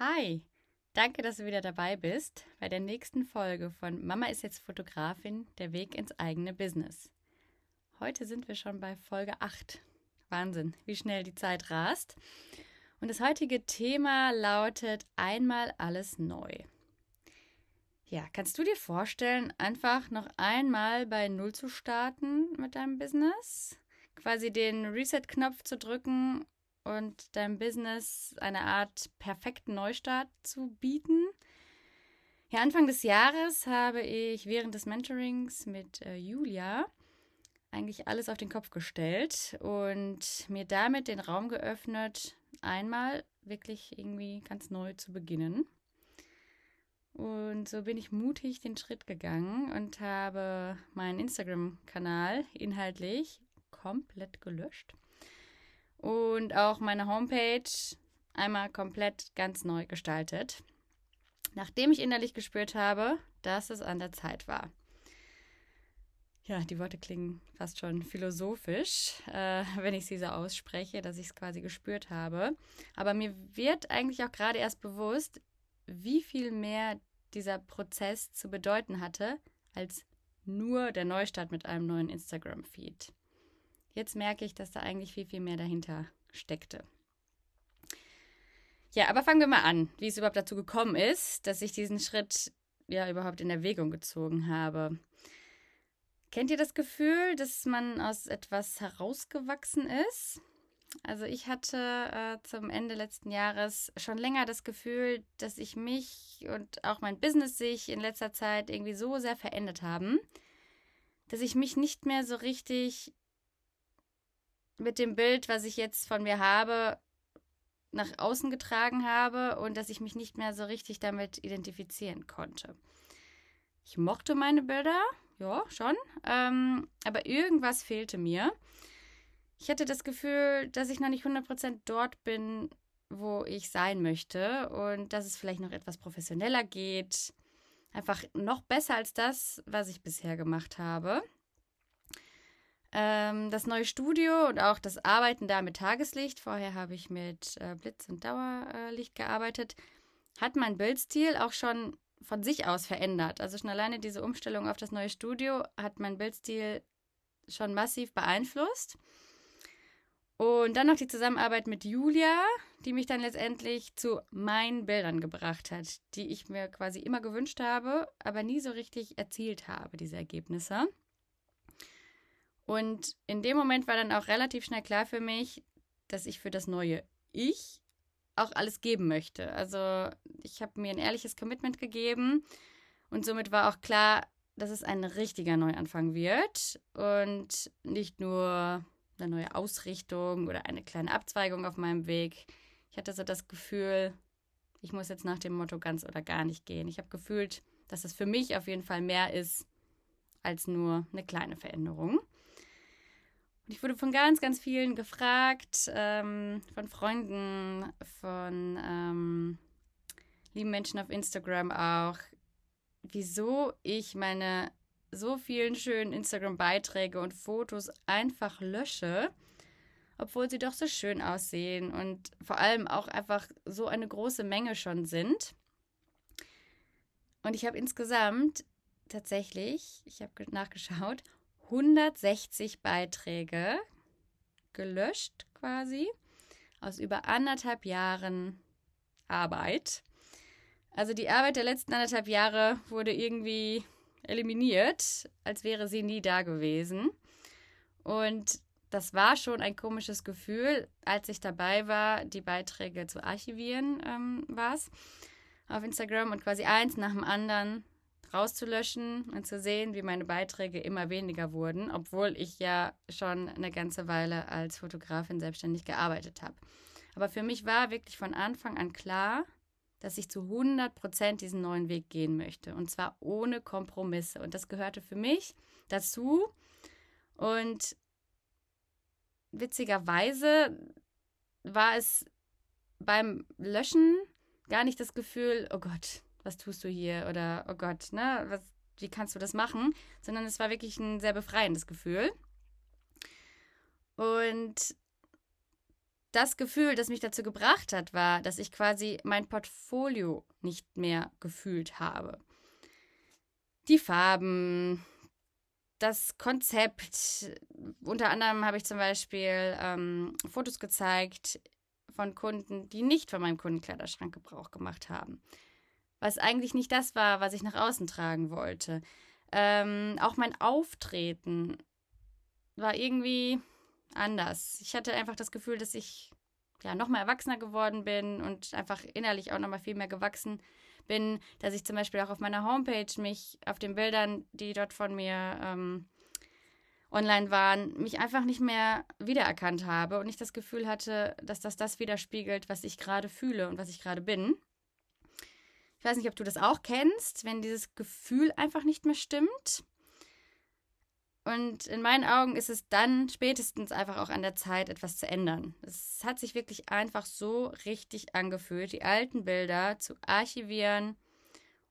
Hi, danke, dass du wieder dabei bist bei der nächsten Folge von Mama ist jetzt Fotografin, der Weg ins eigene Business. Heute sind wir schon bei Folge 8. Wahnsinn, wie schnell die Zeit rast. Und das heutige Thema lautet einmal alles neu. Ja, kannst du dir vorstellen, einfach noch einmal bei Null zu starten mit deinem Business? Quasi den Reset-Knopf zu drücken und deinem Business eine Art perfekten Neustart zu bieten? Ja, Anfang des Jahres habe ich während des Mentorings mit äh, Julia eigentlich alles auf den Kopf gestellt und mir damit den Raum geöffnet, einmal wirklich irgendwie ganz neu zu beginnen. Und so bin ich mutig den Schritt gegangen und habe meinen Instagram-Kanal inhaltlich komplett gelöscht. Und auch meine Homepage einmal komplett ganz neu gestaltet. Nachdem ich innerlich gespürt habe, dass es an der Zeit war. Ja, die Worte klingen fast schon philosophisch, äh, wenn ich sie so ausspreche, dass ich es quasi gespürt habe. Aber mir wird eigentlich auch gerade erst bewusst, wie viel mehr dieser Prozess zu bedeuten hatte, als nur der Neustart mit einem neuen Instagram-Feed. Jetzt merke ich, dass da eigentlich viel, viel mehr dahinter steckte. Ja, aber fangen wir mal an, wie es überhaupt dazu gekommen ist, dass ich diesen Schritt ja überhaupt in Erwägung gezogen habe. Kennt ihr das Gefühl, dass man aus etwas herausgewachsen ist? Also ich hatte äh, zum Ende letzten Jahres schon länger das Gefühl, dass ich mich und auch mein Business sich in letzter Zeit irgendwie so sehr verändert haben, dass ich mich nicht mehr so richtig mit dem Bild, was ich jetzt von mir habe, nach außen getragen habe und dass ich mich nicht mehr so richtig damit identifizieren konnte. Ich mochte meine Bilder, ja, schon, ähm, aber irgendwas fehlte mir ich hatte das Gefühl, dass ich noch nicht 100% dort bin, wo ich sein möchte und dass es vielleicht noch etwas professioneller geht. Einfach noch besser als das, was ich bisher gemacht habe. Ähm, das neue Studio und auch das Arbeiten da mit Tageslicht, vorher habe ich mit äh, Blitz- und Dauerlicht gearbeitet, hat mein Bildstil auch schon von sich aus verändert. Also schon alleine diese Umstellung auf das neue Studio hat mein Bildstil schon massiv beeinflusst. Und dann noch die Zusammenarbeit mit Julia, die mich dann letztendlich zu meinen Bildern gebracht hat, die ich mir quasi immer gewünscht habe, aber nie so richtig erzielt habe, diese Ergebnisse. Und in dem Moment war dann auch relativ schnell klar für mich, dass ich für das neue Ich auch alles geben möchte. Also ich habe mir ein ehrliches Commitment gegeben und somit war auch klar, dass es ein richtiger Neuanfang wird und nicht nur eine neue Ausrichtung oder eine kleine Abzweigung auf meinem Weg. Ich hatte so das Gefühl, ich muss jetzt nach dem Motto ganz oder gar nicht gehen. Ich habe gefühlt, dass es für mich auf jeden Fall mehr ist als nur eine kleine Veränderung. Und ich wurde von ganz, ganz vielen gefragt, ähm, von Freunden, von ähm, lieben Menschen auf Instagram auch, wieso ich meine so vielen schönen Instagram-Beiträge und Fotos einfach lösche, obwohl sie doch so schön aussehen und vor allem auch einfach so eine große Menge schon sind. Und ich habe insgesamt tatsächlich, ich habe nachgeschaut, 160 Beiträge gelöscht quasi aus über anderthalb Jahren Arbeit. Also die Arbeit der letzten anderthalb Jahre wurde irgendwie eliminiert, als wäre sie nie da gewesen. Und das war schon ein komisches Gefühl, als ich dabei war, die Beiträge zu archivieren, ähm, war es auf Instagram und quasi eins nach dem anderen rauszulöschen und zu sehen, wie meine Beiträge immer weniger wurden, obwohl ich ja schon eine ganze Weile als Fotografin selbstständig gearbeitet habe. Aber für mich war wirklich von Anfang an klar, dass ich zu 100 Prozent diesen neuen Weg gehen möchte. Und zwar ohne Kompromisse. Und das gehörte für mich dazu. Und witzigerweise war es beim Löschen gar nicht das Gefühl, oh Gott, was tust du hier? Oder oh Gott, ne, was, wie kannst du das machen? Sondern es war wirklich ein sehr befreiendes Gefühl. Und das Gefühl, das mich dazu gebracht hat, war, dass ich quasi mein Portfolio nicht mehr gefühlt habe. Die Farben, das Konzept. Unter anderem habe ich zum Beispiel ähm, Fotos gezeigt von Kunden, die nicht von meinem Kundenkleiderschrank Gebrauch gemacht haben. Was eigentlich nicht das war, was ich nach außen tragen wollte. Ähm, auch mein Auftreten war irgendwie anders. Ich hatte einfach das Gefühl, dass ich ja noch mal erwachsener geworden bin und einfach innerlich auch noch mal viel mehr gewachsen bin, dass ich zum Beispiel auch auf meiner Homepage mich auf den Bildern, die dort von mir ähm, online waren, mich einfach nicht mehr wiedererkannt habe und ich das Gefühl hatte, dass das das widerspiegelt, was ich gerade fühle und was ich gerade bin. Ich weiß nicht, ob du das auch kennst, wenn dieses Gefühl einfach nicht mehr stimmt. Und in meinen Augen ist es dann spätestens einfach auch an der Zeit, etwas zu ändern. Es hat sich wirklich einfach so richtig angefühlt, die alten Bilder zu archivieren,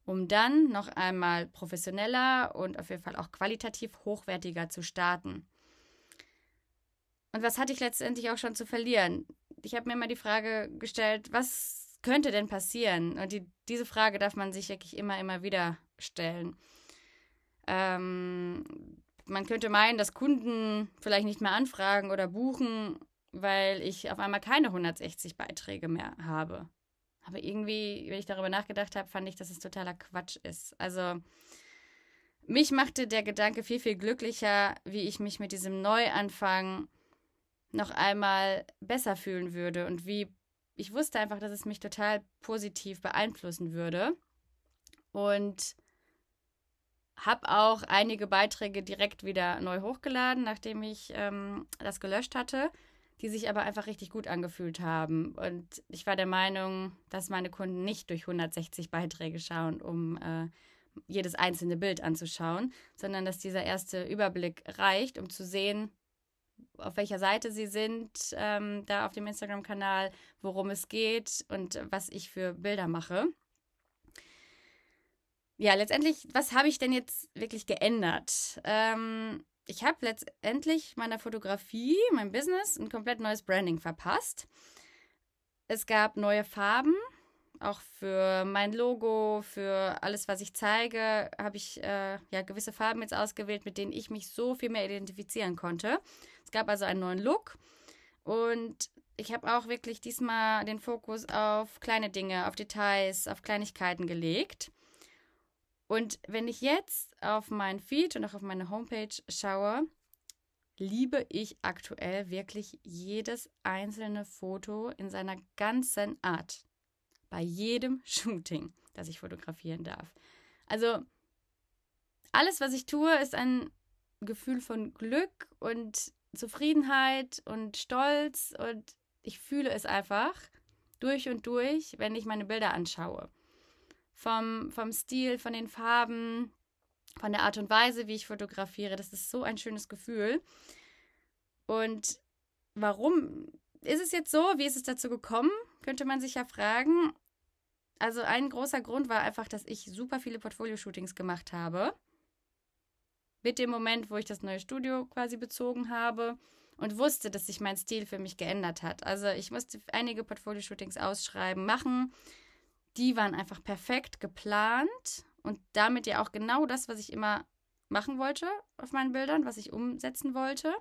um dann noch einmal professioneller und auf jeden Fall auch qualitativ hochwertiger zu starten. Und was hatte ich letztendlich auch schon zu verlieren? Ich habe mir immer die Frage gestellt, könnte denn passieren? Und die, diese Frage darf man sich wirklich immer, immer wieder stellen. Ähm, man könnte meinen, dass Kunden vielleicht nicht mehr anfragen oder buchen, weil ich auf einmal keine 160 Beiträge mehr habe. Aber irgendwie, wenn ich darüber nachgedacht habe, fand ich, dass es totaler Quatsch ist. Also mich machte der Gedanke viel, viel glücklicher, wie ich mich mit diesem Neuanfang noch einmal besser fühlen würde und wie ich wusste einfach, dass es mich total positiv beeinflussen würde. Und habe auch einige Beiträge direkt wieder neu hochgeladen, nachdem ich ähm, das gelöscht hatte, die sich aber einfach richtig gut angefühlt haben. Und ich war der Meinung, dass meine Kunden nicht durch 160 Beiträge schauen, um äh, jedes einzelne Bild anzuschauen, sondern dass dieser erste Überblick reicht, um zu sehen, auf welcher Seite sie sind, ähm, da auf dem Instagram-Kanal, worum es geht und was ich für Bilder mache ja, letztendlich, was habe ich denn jetzt wirklich geändert? Ähm, ich habe letztendlich meiner Fotografie, meinem Business, ein komplett neues Branding verpasst. Es gab neue Farben, auch für mein Logo, für alles, was ich zeige, habe ich äh, ja gewisse Farben jetzt ausgewählt, mit denen ich mich so viel mehr identifizieren konnte. Es gab also einen neuen Look und ich habe auch wirklich diesmal den Fokus auf kleine Dinge, auf Details, auf Kleinigkeiten gelegt. Und wenn ich jetzt auf mein Feed und auch auf meine Homepage schaue, liebe ich aktuell wirklich jedes einzelne Foto in seiner ganzen Art. Bei jedem Shooting, das ich fotografieren darf. Also alles, was ich tue, ist ein Gefühl von Glück und Zufriedenheit und Stolz und ich fühle es einfach durch und durch, wenn ich meine Bilder anschaue vom, vom Stil, von den Farben, von der Art und Weise, wie ich fotografiere. Das ist so ein schönes Gefühl. Und warum ist es jetzt so? Wie ist es dazu gekommen? Könnte man sich ja fragen. Also ein großer Grund war einfach, dass ich super viele Portfolio-Shootings gemacht habe. Mit dem Moment, wo ich das neue Studio quasi bezogen habe und wusste, dass sich mein Stil für mich geändert hat. Also ich musste einige Portfolio-Shootings ausschreiben, machen die waren einfach perfekt geplant und damit ja auch genau das, was ich immer machen wollte auf meinen Bildern, was ich umsetzen wollte.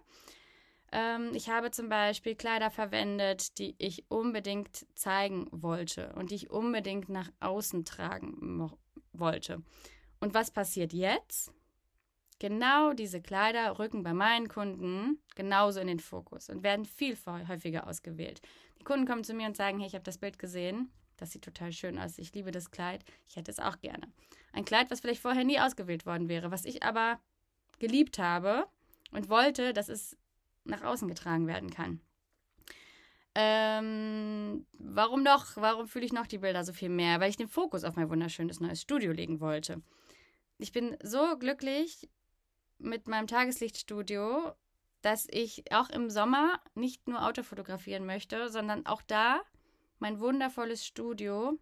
Ähm, ich habe zum Beispiel Kleider verwendet, die ich unbedingt zeigen wollte und die ich unbedingt nach außen tragen wollte. Und was passiert jetzt? Genau diese Kleider rücken bei meinen Kunden genauso in den Fokus und werden viel häufiger ausgewählt. Die Kunden kommen zu mir und sagen, hey, ich habe das Bild gesehen das sieht total schön aus. Ich liebe das Kleid. Ich hätte es auch gerne. Ein Kleid, was vielleicht vorher nie ausgewählt worden wäre, was ich aber geliebt habe und wollte, dass es nach außen getragen werden kann. Ähm, warum noch? Warum fühle ich noch die Bilder so viel mehr? Weil ich den Fokus auf mein wunderschönes neues Studio legen wollte. Ich bin so glücklich mit meinem Tageslichtstudio, dass ich auch im Sommer nicht nur Auto fotografieren möchte, sondern auch da mein wundervolles Studio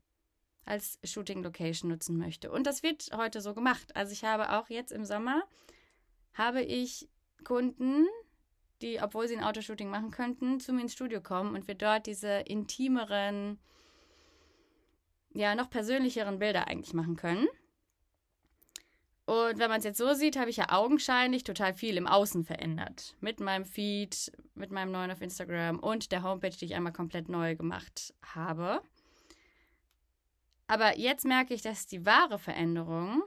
als Shooting Location nutzen möchte. Und das wird heute so gemacht. Also ich habe auch jetzt im Sommer habe ich Kunden, die, obwohl sie ein Autoshooting machen könnten, zu mir ins Studio kommen und wir dort diese intimeren, ja, noch persönlicheren Bilder eigentlich machen können. Und wenn man es jetzt so sieht, habe ich ja augenscheinlich total viel im Außen verändert. Mit meinem Feed, mit meinem neuen auf Instagram und der Homepage, die ich einmal komplett neu gemacht habe. Aber jetzt merke ich, dass die wahre Veränderung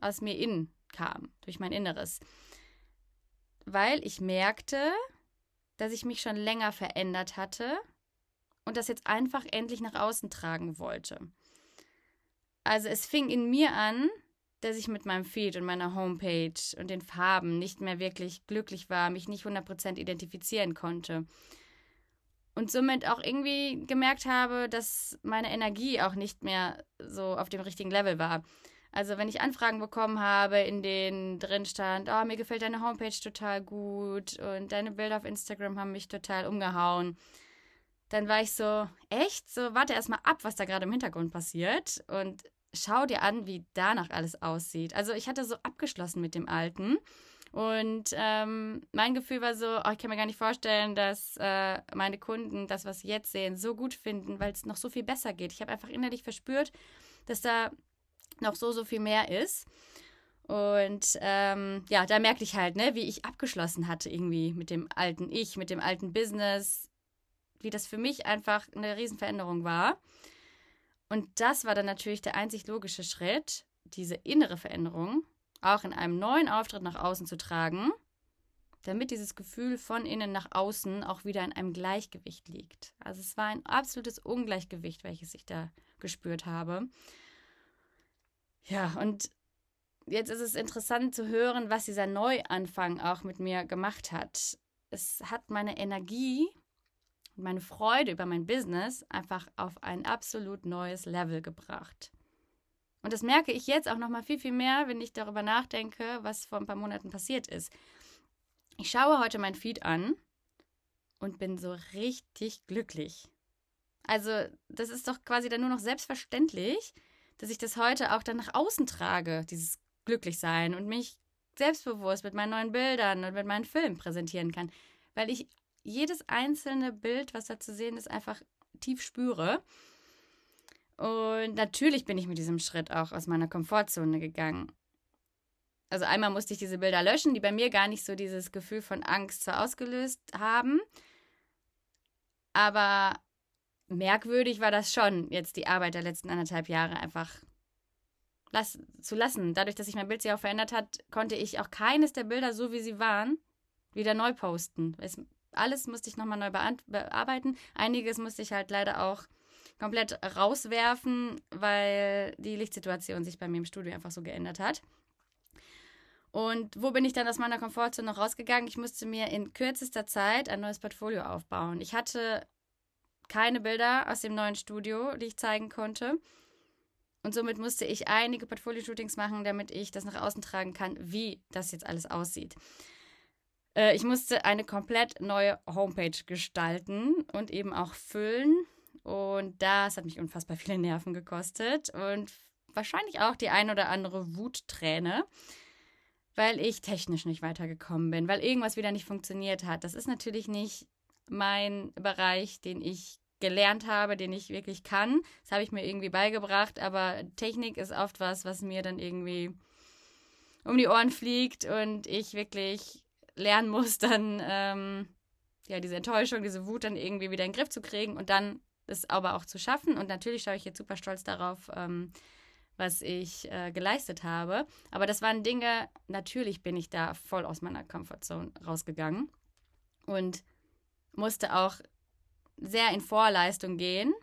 aus mir innen kam, durch mein Inneres. Weil ich merkte, dass ich mich schon länger verändert hatte und das jetzt einfach endlich nach außen tragen wollte. Also es fing in mir an, dass ich mit meinem Feed und meiner Homepage und den Farben nicht mehr wirklich glücklich war, mich nicht 100% identifizieren konnte. Und somit auch irgendwie gemerkt habe, dass meine Energie auch nicht mehr so auf dem richtigen Level war. Also wenn ich Anfragen bekommen habe, in denen drin stand, oh, mir gefällt deine Homepage total gut und deine Bilder auf Instagram haben mich total umgehauen, dann war ich so, echt? So, warte erstmal ab, was da gerade im Hintergrund passiert und schau dir an, wie danach alles aussieht. Also ich hatte so abgeschlossen mit dem Alten. Und ähm, mein Gefühl war so, oh, ich kann mir gar nicht vorstellen, dass äh, meine Kunden das, was sie jetzt sehen, so gut finden, weil es noch so viel besser geht. Ich habe einfach innerlich verspürt, dass da noch so, so viel mehr ist. Und ähm, ja, da merkte ich halt, ne, wie ich abgeschlossen hatte irgendwie mit dem alten Ich, mit dem alten Business, wie das für mich einfach eine Riesenveränderung war. Und das war dann natürlich der einzig logische Schritt, diese innere Veränderung auch in einem neuen Auftritt nach außen zu tragen, damit dieses Gefühl von innen nach außen auch wieder in einem Gleichgewicht liegt. Also es war ein absolutes Ungleichgewicht, welches ich da gespürt habe. Ja, und jetzt ist es interessant zu hören, was dieser Neuanfang auch mit mir gemacht hat. Es hat meine Energie und meine Freude über mein Business einfach auf ein absolut neues Level gebracht. Und das merke ich jetzt auch noch mal viel, viel mehr, wenn ich darüber nachdenke, was vor ein paar Monaten passiert ist. Ich schaue heute mein Feed an und bin so richtig glücklich. Also, das ist doch quasi dann nur noch selbstverständlich, dass ich das heute auch dann nach außen trage, dieses Glücklichsein und mich selbstbewusst mit meinen neuen Bildern und mit meinen Filmen präsentieren kann, weil ich jedes einzelne Bild, was da zu sehen ist, einfach tief spüre. Und natürlich bin ich mit diesem Schritt auch aus meiner Komfortzone gegangen. Also einmal musste ich diese Bilder löschen, die bei mir gar nicht so dieses Gefühl von Angst zwar ausgelöst haben, aber merkwürdig war das schon, jetzt die Arbeit der letzten anderthalb Jahre einfach las zu lassen. Dadurch, dass sich mein Bild sich auch verändert hat, konnte ich auch keines der Bilder, so wie sie waren, wieder neu posten. Es, alles musste ich nochmal neu bearbeiten. Einiges musste ich halt leider auch komplett rauswerfen, weil die Lichtsituation sich bei mir im Studio einfach so geändert hat. Und wo bin ich dann aus meiner Komfortzone noch rausgegangen? Ich musste mir in kürzester Zeit ein neues Portfolio aufbauen. Ich hatte keine Bilder aus dem neuen Studio, die ich zeigen konnte. Und somit musste ich einige Portfolio-Shootings machen, damit ich das nach außen tragen kann, wie das jetzt alles aussieht. Äh, ich musste eine komplett neue Homepage gestalten und eben auch füllen. Und das hat mich unfassbar viele Nerven gekostet und wahrscheinlich auch die ein oder andere Wutträne, weil ich technisch nicht weitergekommen bin, weil irgendwas wieder nicht funktioniert hat. Das ist natürlich nicht mein Bereich, den ich gelernt habe, den ich wirklich kann. Das habe ich mir irgendwie beigebracht, aber Technik ist oft was, was mir dann irgendwie um die Ohren fliegt und ich wirklich lernen muss, dann ähm, ja diese Enttäuschung, diese Wut dann irgendwie wieder in den Griff zu kriegen und dann es aber auch zu schaffen. Und natürlich schaue ich jetzt super stolz darauf, ähm, was ich äh, geleistet habe. Aber das waren Dinge, natürlich bin ich da voll aus meiner Comfortzone rausgegangen und musste auch sehr in Vorleistung gehen,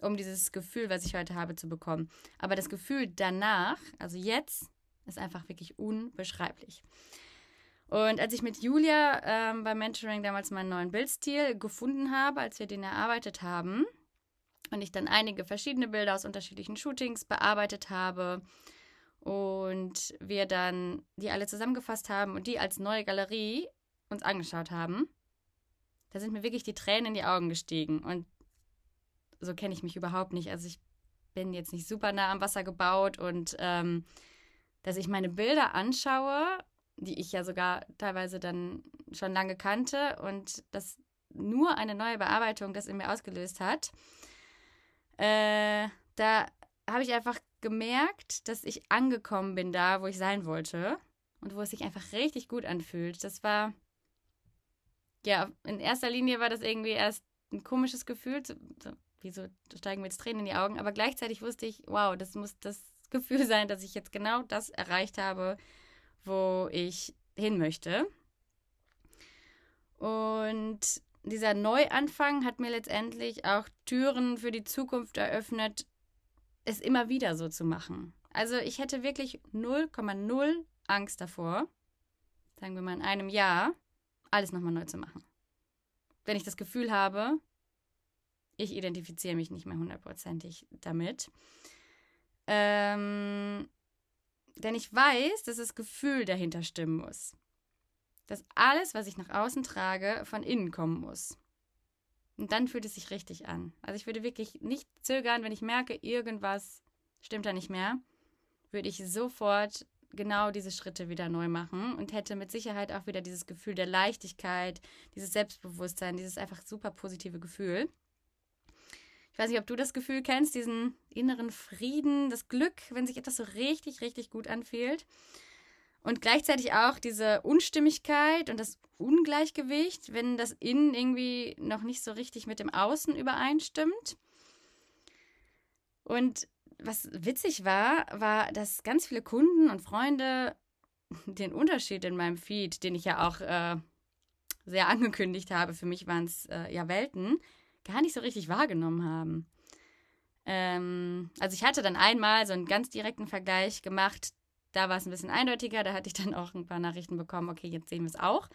um dieses Gefühl, was ich heute habe, zu bekommen. Aber das Gefühl danach, also jetzt, ist einfach wirklich unbeschreiblich. Und als ich mit Julia ähm, beim Mentoring damals meinen neuen Bildstil gefunden habe, als wir den erarbeitet haben, und ich dann einige verschiedene Bilder aus unterschiedlichen Shootings bearbeitet habe und wir dann die alle zusammengefasst haben und die als neue Galerie uns angeschaut haben, da sind mir wirklich die Tränen in die Augen gestiegen. Und so kenne ich mich überhaupt nicht. Also ich bin jetzt nicht super nah am Wasser gebaut und ähm, dass ich meine Bilder anschaue die ich ja sogar teilweise dann schon lange kannte und das nur eine neue Bearbeitung das in mir ausgelöst hat. Äh, da habe ich einfach gemerkt, dass ich angekommen bin da, wo ich sein wollte und wo es sich einfach richtig gut anfühlt. Das war, ja, in erster Linie war das irgendwie erst ein komisches Gefühl, so, wieso steigen mir jetzt Tränen in die Augen, aber gleichzeitig wusste ich, wow, das muss das Gefühl sein, dass ich jetzt genau das erreicht habe, wo ich hin möchte. Und dieser Neuanfang hat mir letztendlich auch Türen für die Zukunft eröffnet, es immer wieder so zu machen. Also ich hätte wirklich 0,0 Angst davor, sagen wir mal in einem Jahr, alles nochmal neu zu machen. Wenn ich das Gefühl habe, ich identifiziere mich nicht mehr hundertprozentig damit. Ähm, denn ich weiß, dass das Gefühl dahinter stimmen muss. Dass alles, was ich nach außen trage, von innen kommen muss. Und dann fühlt es sich richtig an. Also ich würde wirklich nicht zögern, wenn ich merke, irgendwas stimmt da nicht mehr, würde ich sofort genau diese Schritte wieder neu machen und hätte mit Sicherheit auch wieder dieses Gefühl der Leichtigkeit, dieses Selbstbewusstsein, dieses einfach super positive Gefühl. Ich weiß nicht, ob du das Gefühl kennst, diesen inneren Frieden, das Glück, wenn sich etwas so richtig, richtig gut anfühlt. Und gleichzeitig auch diese Unstimmigkeit und das Ungleichgewicht, wenn das Innen irgendwie noch nicht so richtig mit dem Außen übereinstimmt. Und was witzig war, war, dass ganz viele Kunden und Freunde den Unterschied in meinem Feed, den ich ja auch äh, sehr angekündigt habe, für mich waren es äh, ja Welten, gar nicht so richtig wahrgenommen haben. Ähm, also ich hatte dann einmal so einen ganz direkten Vergleich gemacht. Da war es ein bisschen eindeutiger. Da hatte ich dann auch ein paar Nachrichten bekommen. Okay, jetzt sehen wir es auch.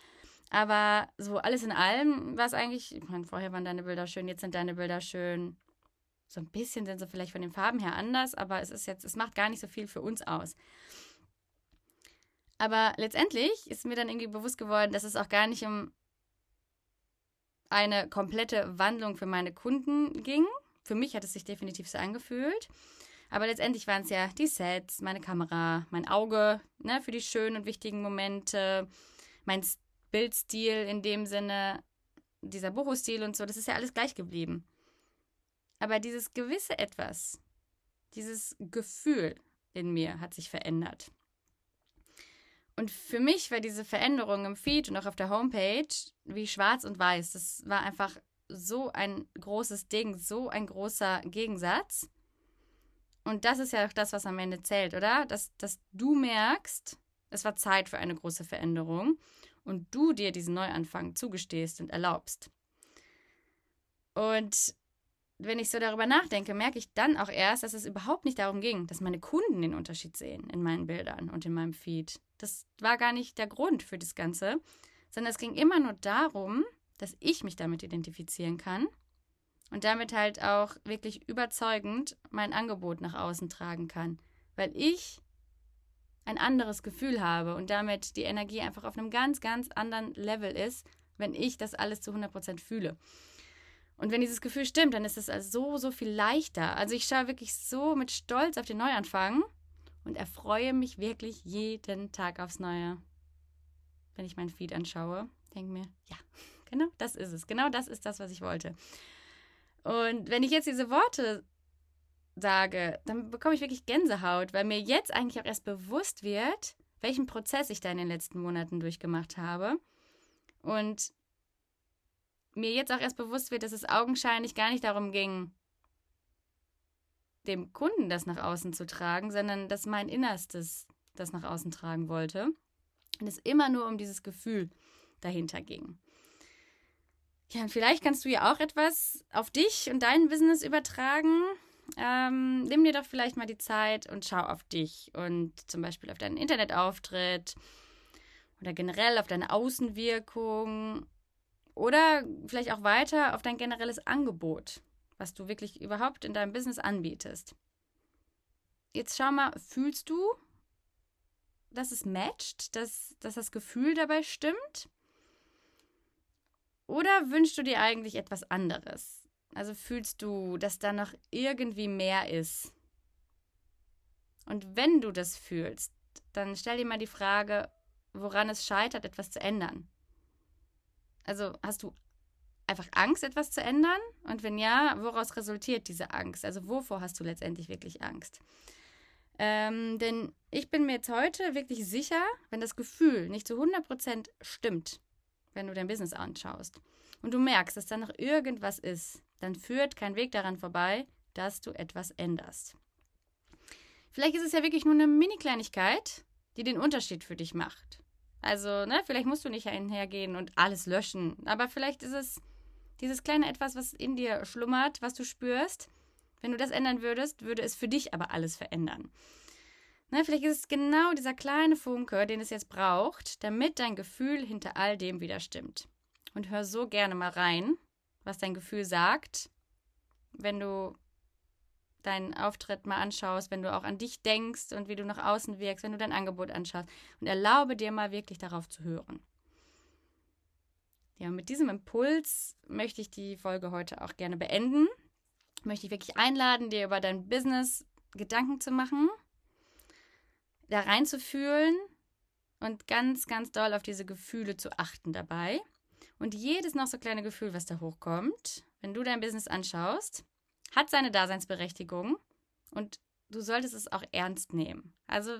Aber so alles in allem war es eigentlich, ich meine, vorher waren deine Bilder schön, jetzt sind deine Bilder schön. So ein bisschen sind sie vielleicht von den Farben her anders, aber es ist jetzt, es macht gar nicht so viel für uns aus. Aber letztendlich ist mir dann irgendwie bewusst geworden, dass es auch gar nicht um eine komplette Wandlung für meine Kunden ging. Für mich hat es sich definitiv so angefühlt. Aber letztendlich waren es ja die Sets, meine Kamera, mein Auge ne, für die schönen und wichtigen Momente, mein Bildstil in dem Sinne, dieser Boho-Stil und so, das ist ja alles gleich geblieben. Aber dieses gewisse Etwas, dieses Gefühl in mir hat sich verändert. Und für mich war diese Veränderung im Feed und auch auf der Homepage wie schwarz und weiß. Das war einfach so ein großes Ding, so ein großer Gegensatz. Und das ist ja auch das, was am Ende zählt, oder? Dass, dass du merkst, es war Zeit für eine große Veränderung und du dir diesen Neuanfang zugestehst und erlaubst. Und wenn ich so darüber nachdenke, merke ich dann auch erst, dass es überhaupt nicht darum ging, dass meine Kunden den Unterschied sehen in meinen Bildern und in meinem Feed. Das war gar nicht der Grund für das Ganze, sondern es ging immer nur darum, dass ich mich damit identifizieren kann und damit halt auch wirklich überzeugend mein Angebot nach außen tragen kann, weil ich ein anderes Gefühl habe und damit die Energie einfach auf einem ganz, ganz anderen Level ist, wenn ich das alles zu 100% fühle. Und wenn dieses Gefühl stimmt, dann ist es also so, so viel leichter. Also ich schaue wirklich so mit Stolz auf den Neuanfang und erfreue mich wirklich jeden Tag aufs Neue. Wenn ich mein Feed anschaue, denke mir, ja, genau das ist es. Genau das ist das, was ich wollte. Und wenn ich jetzt diese Worte sage, dann bekomme ich wirklich Gänsehaut, weil mir jetzt eigentlich auch erst bewusst wird, welchen Prozess ich da in den letzten Monaten durchgemacht habe. Und mir jetzt auch erst bewusst wird, dass es augenscheinlich gar nicht darum ging, dem Kunden das nach außen zu tragen, sondern dass mein Innerstes das nach außen tragen wollte. Und es immer nur um dieses Gefühl dahinter ging. Ja, und vielleicht kannst du ja auch etwas auf dich und dein Business übertragen. Ähm, nimm dir doch vielleicht mal die Zeit und schau auf dich und zum Beispiel auf deinen Internetauftritt oder generell auf deine Außenwirkung oder vielleicht auch weiter auf dein generelles Angebot, was du wirklich überhaupt in deinem Business anbietest. Jetzt schau mal, fühlst du, dass es matcht, dass, dass das Gefühl dabei stimmt? Oder wünschst du dir eigentlich etwas anderes? Also fühlst du, dass da noch irgendwie mehr ist? Und wenn du das fühlst, dann stell dir mal die Frage, woran es scheitert, etwas zu ändern? Also hast du einfach Angst, etwas zu ändern? Und wenn ja, woraus resultiert diese Angst? Also wovor hast du letztendlich wirklich Angst? Ähm, denn ich bin mir jetzt heute wirklich sicher, wenn das Gefühl nicht zu 100% stimmt, wenn du dein Business anschaust und du merkst, dass da noch irgendwas ist, dann führt kein Weg daran vorbei, dass du etwas änderst. Vielleicht ist es ja wirklich nur eine Mini-Kleinigkeit, die den Unterschied für dich macht. Also, ne, vielleicht musst du nicht einhergehen und alles löschen, aber vielleicht ist es dieses kleine Etwas, was in dir schlummert, was du spürst. Wenn du das ändern würdest, würde es für dich aber alles verändern. Ne, vielleicht ist es genau dieser kleine Funke, den es jetzt braucht, damit dein Gefühl hinter all dem wieder stimmt. Und hör so gerne mal rein, was dein Gefühl sagt, wenn du deinen Auftritt mal anschaust, wenn du auch an dich denkst und wie du nach außen wirkst, wenn du dein Angebot anschaust. Und erlaube dir mal wirklich darauf zu hören. Ja, mit diesem Impuls möchte ich die Folge heute auch gerne beenden. Möchte ich wirklich einladen, dir über dein Business Gedanken zu machen, da reinzufühlen und ganz, ganz doll auf diese Gefühle zu achten dabei. Und jedes noch so kleine Gefühl, was da hochkommt, wenn du dein Business anschaust, hat seine Daseinsberechtigung und du solltest es auch ernst nehmen. Also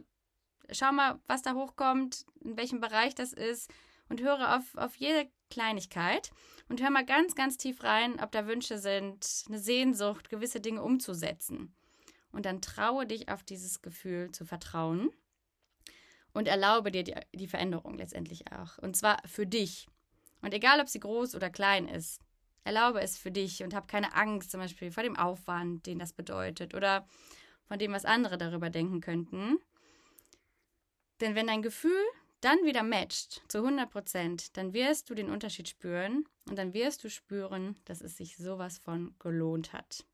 schau mal, was da hochkommt, in welchem Bereich das ist und höre auf, auf jede Kleinigkeit und hör mal ganz, ganz tief rein, ob da Wünsche sind, eine Sehnsucht, gewisse Dinge umzusetzen. Und dann traue dich auf dieses Gefühl zu vertrauen und erlaube dir die, die Veränderung letztendlich auch. Und zwar für dich. Und egal, ob sie groß oder klein ist, erlaube es für dich und hab keine Angst zum Beispiel vor dem Aufwand, den das bedeutet oder von dem, was andere darüber denken könnten. Denn wenn dein Gefühl dann wieder matcht zu 100 Prozent, dann wirst du den Unterschied spüren und dann wirst du spüren, dass es sich sowas von gelohnt hat.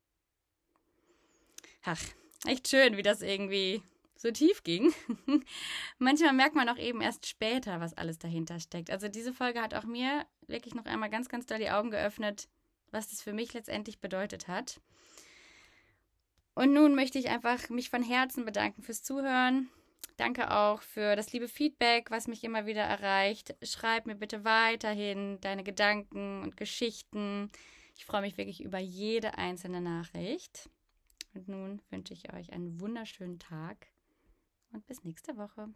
Ach, echt schön, wie das irgendwie so tief ging. Manchmal merkt man auch eben erst später, was alles dahinter steckt. Also diese Folge hat auch mir wirklich noch einmal ganz, ganz doll die Augen geöffnet, was das für mich letztendlich bedeutet hat. Und nun möchte ich einfach mich von Herzen bedanken fürs Zuhören. Danke auch für das liebe Feedback, was mich immer wieder erreicht. Schreib mir bitte weiterhin deine Gedanken und Geschichten. Ich freue mich wirklich über jede einzelne Nachricht. Und nun wünsche ich euch einen wunderschönen Tag und bis nächste Woche.